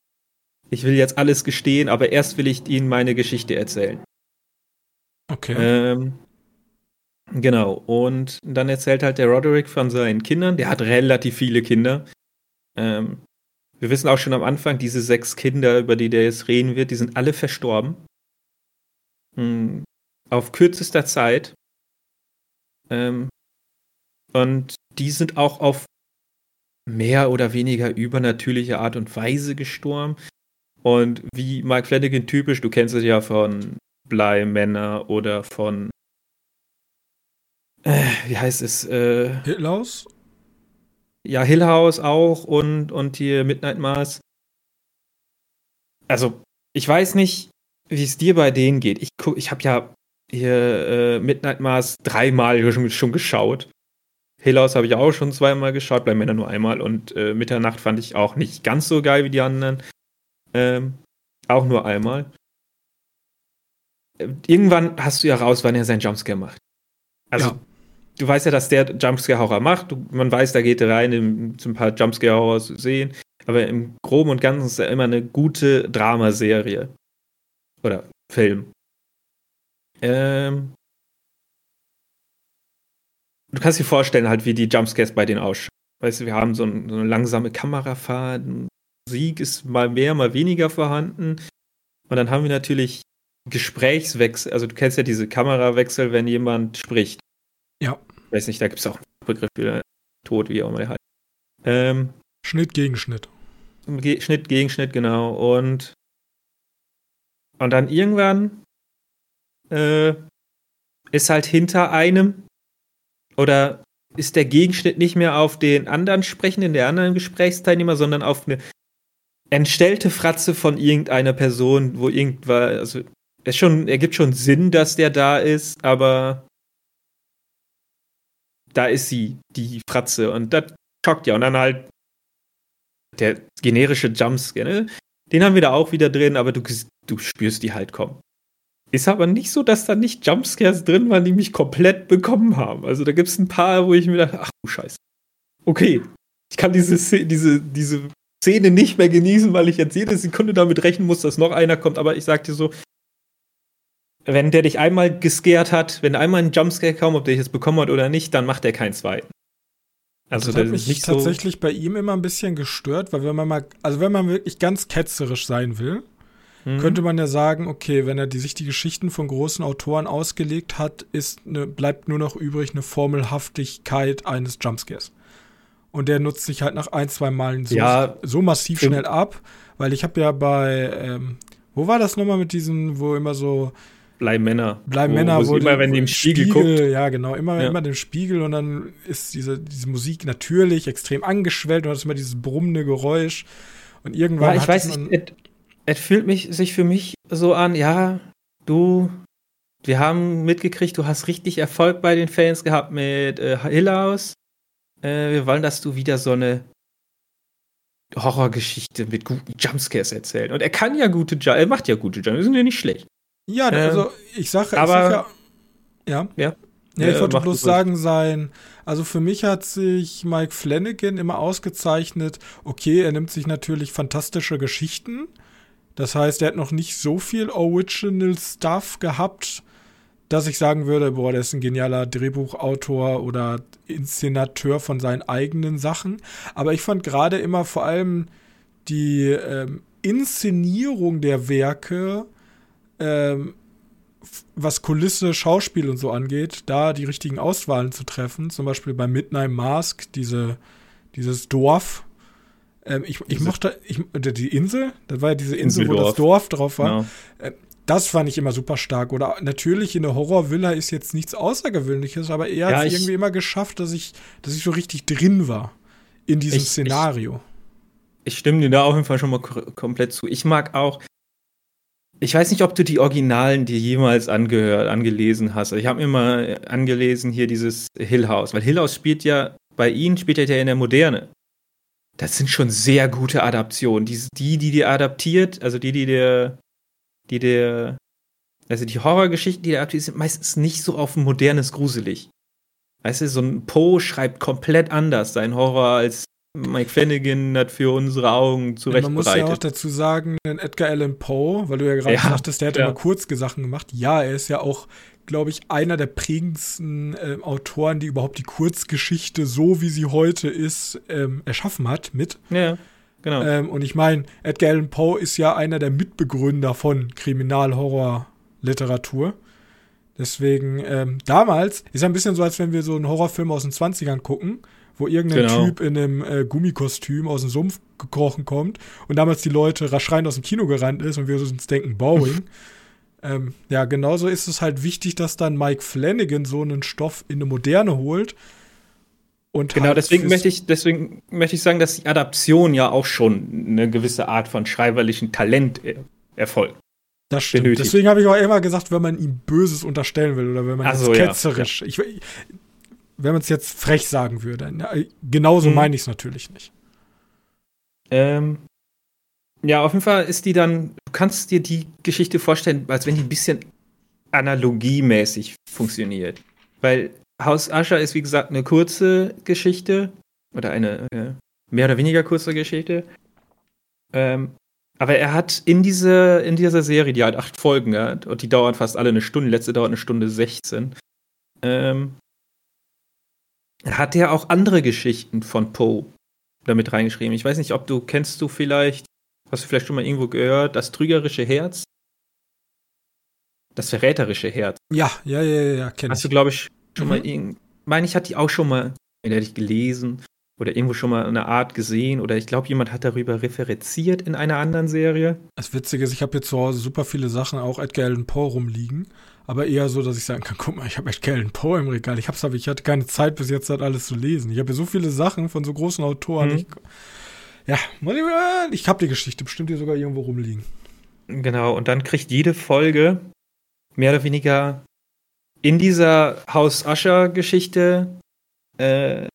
Ich will jetzt alles gestehen, aber erst will ich Ihnen meine Geschichte erzählen. Okay. Ähm, genau. Und dann erzählt halt der Roderick von seinen Kindern. Der hat relativ viele Kinder. Ähm, wir wissen auch schon am Anfang, diese sechs Kinder, über die der jetzt reden wird, die sind alle verstorben. Hm, auf kürzester Zeit. Ähm, und die sind auch auf mehr oder weniger übernatürliche Art und Weise gestorben. Und wie Mike Flanagan typisch, du kennst es ja von Bleimänner oder von äh, wie heißt es? Äh, Hitlaus? Ja, Hill House auch und, und hier Midnight Mars. Also, ich weiß nicht, wie es dir bei denen geht. Ich, ich habe ja hier äh, Midnight Mars dreimal schon, schon geschaut. House habe ich auch schon zweimal geschaut, bei Männern nur einmal. Und äh, Mitternacht fand ich auch nicht ganz so geil wie die anderen. Ähm, auch nur einmal. Äh, irgendwann hast du ja raus, wann er seinen Jumpscare macht. Also, ja du weißt ja, dass der Jumpscare-Horror macht. Du, man weiß, da geht er rein, um ein paar Jumpscare-Horror zu sehen. Aber im Groben und Ganzen ist er immer eine gute Dramaserie. Oder Film. Ähm, du kannst dir vorstellen, halt, wie die Jumpscares bei denen ausschauen. Weißt du, wir haben so, ein, so eine langsame Kamerafahrt, Musik ist mal mehr, mal weniger vorhanden. Und dann haben wir natürlich Gesprächswechsel. Also, du kennst ja diese Kamerawechsel, wenn jemand spricht. Ja. Ich weiß nicht, da gibt es auch einen Begriff für Tod, wie auch immer der heißt. Ähm, Schnitt gegen Schnitt. Ge Schnitt gegen Schnitt, genau. Und, und dann irgendwann äh, ist halt hinter einem oder ist der Gegenschnitt nicht mehr auf den anderen Sprechenden, der anderen Gesprächsteilnehmer, sondern auf eine entstellte Fratze von irgendeiner Person, wo irgendwas, also es schon, ergibt schon Sinn, dass der da ist, aber da ist sie, die Fratze. Und das schockt ja. Und dann halt der generische Jumpscare, ne? Den haben wir da auch wieder drin, aber du, du spürst die halt kommen. Ist aber nicht so, dass da nicht Jumpscares drin waren, die mich komplett bekommen haben. Also da gibt es ein paar, wo ich mir dachte, ach du Scheiße. Okay, ich kann diese, diese, diese Szene nicht mehr genießen, weil ich jetzt jede Sekunde damit rechnen muss, dass noch einer kommt. Aber ich sag dir so, wenn der dich einmal gescared hat, wenn einmal ein Jumpscare kam, ob der dich jetzt bekommen hat oder nicht, dann macht er keinen zweiten. Also das hat mich nicht tatsächlich so bei ihm immer ein bisschen gestört, weil wenn man mal, also wenn man wirklich ganz ketzerisch sein will, mhm. könnte man ja sagen, okay, wenn er die, sich die Geschichten von großen Autoren ausgelegt hat, ist eine, bleibt nur noch übrig eine Formelhaftigkeit eines Jumpscares. Und der nutzt sich halt nach ein, zwei Malen so, ja, so massiv schnell ab, weil ich habe ja bei, ähm, wo war das nochmal mit diesen, wo immer so Bleiben Männer. Bleiben Männer, wo, immer, wenn die im Spiegel, Spiegel guckt. Ja, genau, immer, ja. immer dem Spiegel und dann ist diese, diese Musik natürlich extrem angeschwellt und hat immer dieses brummende Geräusch. Und irgendwann. Ja, ich weiß nicht, es fühlt mich, sich für mich so an, ja, du, wir haben mitgekriegt, du hast richtig Erfolg bei den Fans gehabt mit äh, Hill House. Äh, wir wollen, dass du wieder so eine Horrorgeschichte mit guten Jumpscares erzählst. Und er kann ja gute Jumpscares, er macht ja gute Jumpscares, sind ja nicht schlecht. Ja, ähm, also ich sage, aber, sag ja, ja. Ja. Ja, ich wollte bloß sagen sein, also für mich hat sich Mike Flanagan immer ausgezeichnet, okay, er nimmt sich natürlich fantastische Geschichten, das heißt, er hat noch nicht so viel Original Stuff gehabt, dass ich sagen würde, boah, der ist ein genialer Drehbuchautor oder Inszenateur von seinen eigenen Sachen. Aber ich fand gerade immer vor allem die ähm, Inszenierung der Werke, ähm, was Kulisse, Schauspiel und so angeht, da die richtigen Auswahlen zu treffen. Zum Beispiel bei Midnight Mask, diese, dieses Dorf, ähm, ich, ich mochte, ich, die Insel, das war ja diese Insel, wo das Dorf drauf war. Genau. Äh, das fand ich immer super stark. Oder natürlich in der Horrorvilla ist jetzt nichts Außergewöhnliches, aber er ja, hat es irgendwie immer geschafft, dass ich, dass ich so richtig drin war in diesem ich, Szenario. Ich, ich, stimme dir da auf jeden Fall schon mal komplett zu. Ich mag auch. Ich weiß nicht, ob du die Originalen dir jemals angehört, angelesen hast. Ich habe mir mal angelesen hier dieses Hill House, weil Hill House spielt ja bei ihnen spielt er ja in der Moderne das sind schon sehr gute Adaptionen. Die, die, die dir adaptiert, also die, die dir, die dir, also die Horrorgeschichten, die dir adaptiert, sind meistens nicht so auf ein modernes Gruselig. Weißt du, so ein Poe schreibt komplett anders seinen Horror als Mike Flanagan hat für unsere Augen zurechtbereitet. Ja, man muss ja auch dazu sagen, Edgar Allan Poe, weil du ja gerade ja, sagtest, der hat ja. immer Kurzgesachen gemacht. Ja, er ist ja auch glaube ich, einer der prägendsten äh, Autoren, die überhaupt die Kurzgeschichte, so wie sie heute ist, ähm, erschaffen hat mit. Ja, genau. Ähm, und ich meine, Edgar Allan Poe ist ja einer der Mitbegründer von Kriminalhorror-Literatur. Deswegen, ähm, damals ist ja ein bisschen so, als wenn wir so einen Horrorfilm aus den 20ern gucken, wo irgendein genau. Typ in einem äh, Gummikostüm aus dem Sumpf gekrochen kommt und damals die Leute raschreien aus dem Kino gerannt ist und wir uns denken, Boeing. <laughs> Ähm, ja, genauso ist es halt wichtig, dass dann Mike Flanagan so einen Stoff in eine Moderne holt. Und genau, halt deswegen möchte ich, deswegen möchte ich sagen, dass die Adaption ja auch schon eine gewisse Art von schreiberlichen Talent er erfolgt. Das stimmt. Benötigt. Deswegen habe ich auch immer gesagt, wenn man ihm Böses unterstellen will oder wenn man so, ketzerisch, ja. ich, wenn man es jetzt frech sagen würde, na, genauso hm. meine ich es natürlich nicht. Ähm, ja, auf jeden Fall ist die dann, du kannst dir die Geschichte vorstellen, als wenn die ein bisschen analogiemäßig funktioniert. Weil Haus Ascher ist, wie gesagt, eine kurze Geschichte oder eine äh, mehr oder weniger kurze Geschichte. Ähm, aber er hat in, diese, in dieser Serie, die halt acht Folgen hat, und die dauern fast alle eine Stunde, letzte dauert eine Stunde 16, ähm, hat er auch andere Geschichten von Poe damit reingeschrieben. Ich weiß nicht, ob du, kennst du vielleicht Hast du vielleicht schon mal irgendwo gehört, das trügerische Herz? Das verräterische Herz. Ja, ja, ja, ja, kenn Hast du, glaube ich, schon mhm. mal irgend. Meine ich, hat die auch schon mal, hätte ich gelesen oder irgendwo schon mal eine Art gesehen oder ich glaube, jemand hat darüber referenziert in einer anderen Serie. Das Witzige ist, ich habe hier zu Hause super viele Sachen, auch Edgar Allan Poe rumliegen, aber eher so, dass ich sagen kann, guck mal, ich habe Edgar Allan Poe im Regal. Ich hab's aber, ich hatte keine Zeit bis jetzt, das alles zu lesen. Ich habe hier so viele Sachen von so großen Autoren. Mhm. Ich, ja, ich habe die Geschichte bestimmt hier sogar irgendwo rumliegen. Genau, und dann kriegt jede Folge mehr oder weniger in dieser Haus Ascher-Geschichte, äh,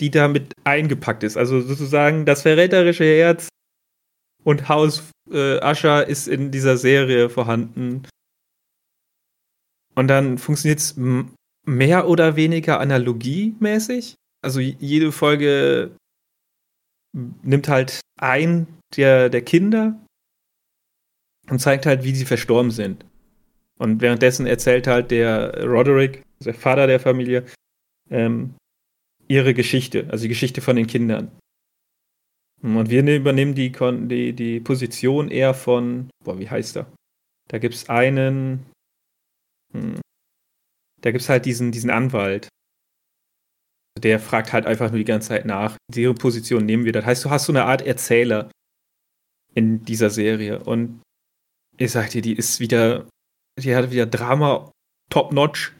die damit eingepackt ist. Also sozusagen das verräterische Herz und Haus äh, Ascher ist in dieser Serie vorhanden. Und dann funktioniert es mehr oder weniger analogiemäßig. Also jede Folge nimmt halt ein der, der Kinder und zeigt halt, wie sie verstorben sind. Und währenddessen erzählt halt der Roderick, der Vater der Familie, ähm, ihre Geschichte, also die Geschichte von den Kindern. Und wir übernehmen die, die, die Position eher von, boah, wie heißt er? Da gibt es einen, hm, da gibt es halt diesen, diesen Anwalt, der fragt halt einfach nur die ganze Zeit nach. Ihre Position nehmen wir. Das heißt, du hast so eine Art Erzähler in dieser Serie. Und ich sag dir, die ist wieder, die hat wieder Drama top-notch.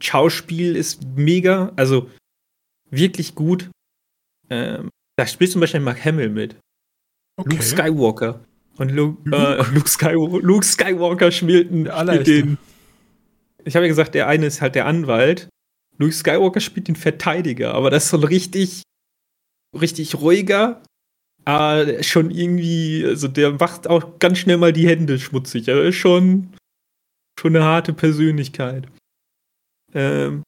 Schauspiel ist mega, also wirklich gut. Ähm, da spielt zum Beispiel Mark Hamill mit. Okay. Luke Skywalker. Und Luke, Luke? Äh, Luke, Skywalker, Luke Skywalker spielt den. Ich habe ja gesagt, der eine ist halt der Anwalt. Luke Skywalker spielt den Verteidiger, aber das ist so ein richtig, richtig ruhiger, äh, schon irgendwie, also der macht auch ganz schnell mal die Hände schmutzig. Er ist schon, schon eine harte Persönlichkeit. Ähm,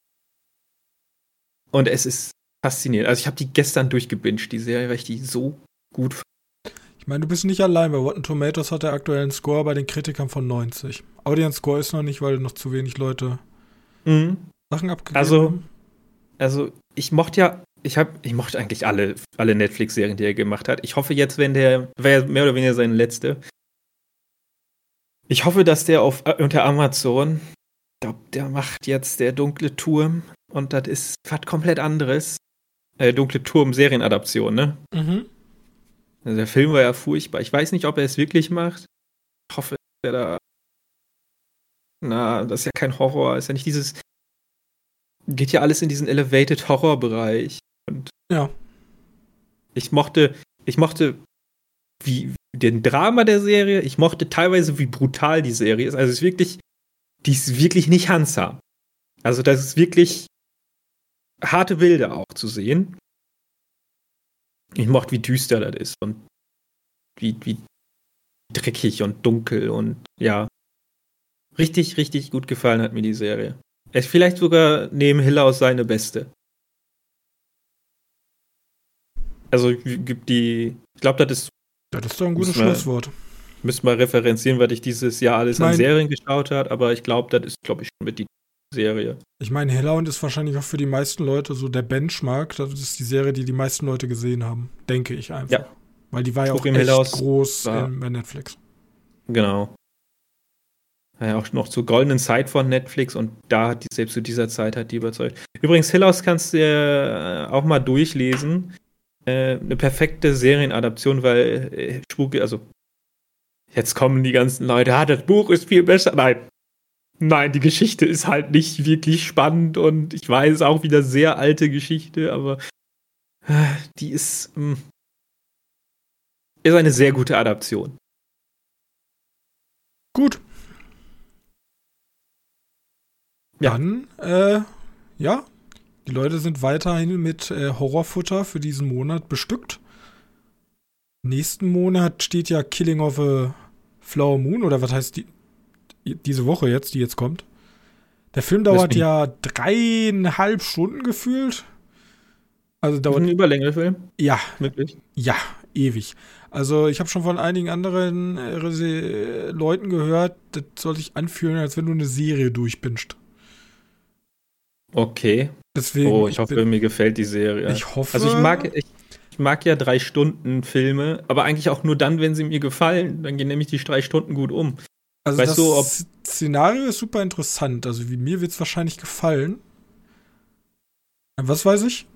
und es ist faszinierend. Also ich habe die gestern durchgebinged, die Serie, weil ich die so gut fand. Ich meine, du bist nicht allein. Bei Rotten Tomatoes hat der aktuellen Score bei den Kritikern von 90. Audience Score ist noch nicht, weil noch zu wenig Leute mhm. Sachen abgegeben also, haben. Also, ich mochte ja, ich habe, ich mochte eigentlich alle, alle Netflix-Serien, die er gemacht hat. Ich hoffe jetzt, wenn der, wäre mehr oder weniger seine letzte. Ich hoffe, dass der auf äh, unter Amazon, ich glaube, der macht jetzt der dunkle Turm und das ist was komplett anderes. Äh, dunkle Turm Serienadaption, ne? Mhm. Also der Film war ja furchtbar. Ich weiß nicht, ob er es wirklich macht. Ich hoffe, er da. Na, das ist ja kein Horror. Ist ja nicht dieses. Geht ja alles in diesen Elevated Horror-Bereich. Und ja. Ich mochte, ich mochte wie den Drama der Serie. Ich mochte teilweise, wie brutal die Serie ist. Also es ist wirklich, die ist wirklich nicht handsam. Also das ist wirklich harte Bilder auch zu sehen. Ich mochte, wie düster das ist und wie, wie dreckig und dunkel und ja. Richtig, richtig gut gefallen hat mir die Serie. Er ist vielleicht sogar neben Hiller aus seine beste. Also gibt die, ich glaube, das ist. Ja, das ist doch ein gutes Schlusswort. Müsste mal referenzieren, was ich dieses Jahr alles mein, an Serien geschaut habe, aber ich glaube, das ist, glaube ich, schon mit die Serie. Ich meine, Hellhound ist wahrscheinlich auch für die meisten Leute so der Benchmark. Das ist die Serie, die die meisten Leute gesehen haben. Denke ich einfach. Ja. Weil die war ja auch echt Hellhaus groß war. bei Netflix. Genau. Ja, auch noch zur goldenen Zeit von Netflix und da hat die, selbst zu dieser Zeit hat die überzeugt. Übrigens, Hill House kannst du äh, auch mal durchlesen. Äh, eine perfekte Serienadaption, weil äh, Spuk, also jetzt kommen die ganzen Leute, ah, das Buch ist viel besser. Nein, Nein, die Geschichte ist halt nicht wirklich spannend und ich weiß auch wieder sehr alte Geschichte, aber äh, die ist, hm, ist eine sehr gute Adaption. Gut. Ja. Dann, äh, ja, die Leute sind weiterhin mit äh, Horrorfutter für diesen Monat bestückt. Nächsten Monat steht ja Killing of a Flower Moon, oder was heißt die? Diese Woche jetzt, die jetzt kommt. Der Film dauert ja dreieinhalb Stunden gefühlt. Also dauert. Ein Überlängefilm? Ja. Wirklich? Ja, ewig. Also ich habe schon von einigen anderen äh, Leuten gehört, das soll sich anfühlen, als wenn du eine Serie durchbingst. Okay. Deswegen, oh, ich, ich hoffe, bin, mir gefällt die Serie. Ich hoffe. Also ich mag, ich, ich, mag ja drei Stunden Filme, aber eigentlich auch nur dann, wenn sie mir gefallen. Dann gehen nämlich die drei Stunden gut um. Also weißt das du, ob Szenario ist super interessant. Also wie mir wird es wahrscheinlich gefallen. Was weiß ich?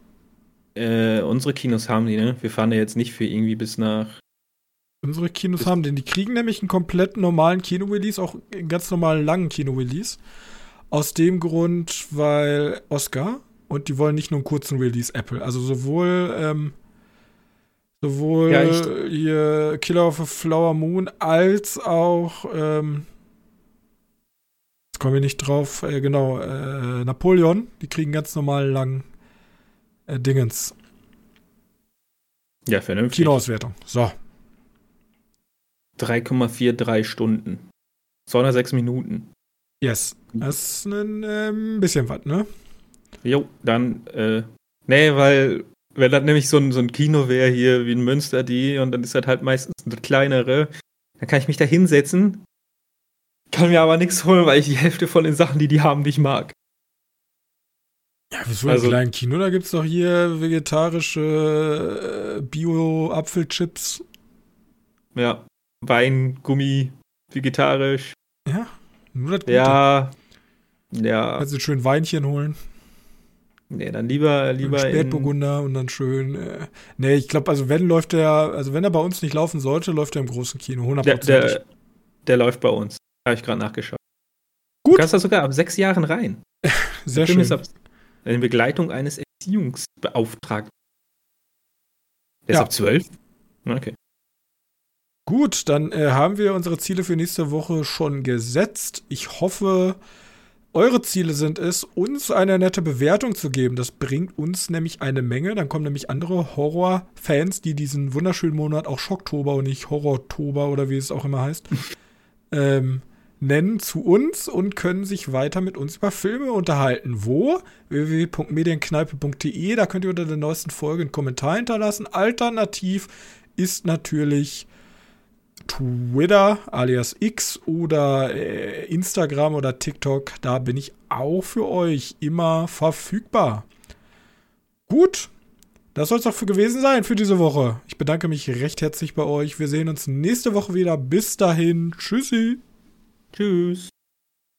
Äh, unsere Kinos haben die, ne? Wir fahren ja jetzt nicht für irgendwie bis nach. Unsere Kinos haben den. Die kriegen nämlich einen komplett normalen Kino-Release, auch einen ganz normalen langen Kino-Release. Aus dem Grund, weil Oscar und die wollen nicht nur einen kurzen Release Apple. Also sowohl ähm, Sowohl ja, hier Killer of a Flower Moon als auch, ähm, jetzt kommen wir nicht drauf, äh, genau, äh, Napoleon, die kriegen ganz normal lang äh, Dingens. Ja, vernünftig. Kinoauswertung. So. 3,43 Stunden. 206 Minuten. Yes. Das ist ein ähm, bisschen was, ne? Jo, dann, äh, nee, weil wenn das nämlich so ein, so ein Kino wäre hier wie in Münster die und dann ist das halt meistens eine kleinere, dann kann ich mich da hinsetzen, kann mir aber nichts holen, weil ich die Hälfte von den Sachen, die die haben, nicht mag. Ja, wieso also, ein kleinen Kino? Da gibt es doch hier vegetarische äh, Bio-Apfelchips. Ja, Wein, Gummi, vegetarisch. Ja, nur das Gute. Ja, ja. Kannst du schön Weinchen holen. Nee, dann lieber, lieber. Spätburgunder und dann schön. Äh, nee, ich glaube, also wenn läuft der, also wenn er bei uns nicht laufen sollte, läuft er im großen Kino, 100%. Der, der, der läuft bei uns. Habe ich gerade nachgeschaut. Gut. Du kannst da sogar ab sechs Jahren rein. <laughs> Sehr schön. Ist ab, in Begleitung eines Erziehungsbeauftragten. Der ja. ist ab zwölf? Okay. Gut, dann äh, haben wir unsere Ziele für nächste Woche schon gesetzt. Ich hoffe, eure Ziele sind es, uns eine nette Bewertung zu geben. Das bringt uns nämlich eine Menge. Dann kommen nämlich andere Horror-Fans, die diesen wunderschönen Monat auch Schocktober und nicht Horrortober oder wie es auch immer heißt, <laughs> ähm, nennen zu uns und können sich weiter mit uns über Filme unterhalten. Wo? www.medienkneipe.de. Da könnt ihr unter der neuesten Folge einen Kommentar hinterlassen. Alternativ ist natürlich Twitter alias X oder äh, Instagram oder TikTok. Da bin ich auch für euch immer verfügbar. Gut, das soll es auch für gewesen sein für diese Woche. Ich bedanke mich recht herzlich bei euch. Wir sehen uns nächste Woche wieder. Bis dahin. Tschüssi. Tschüss.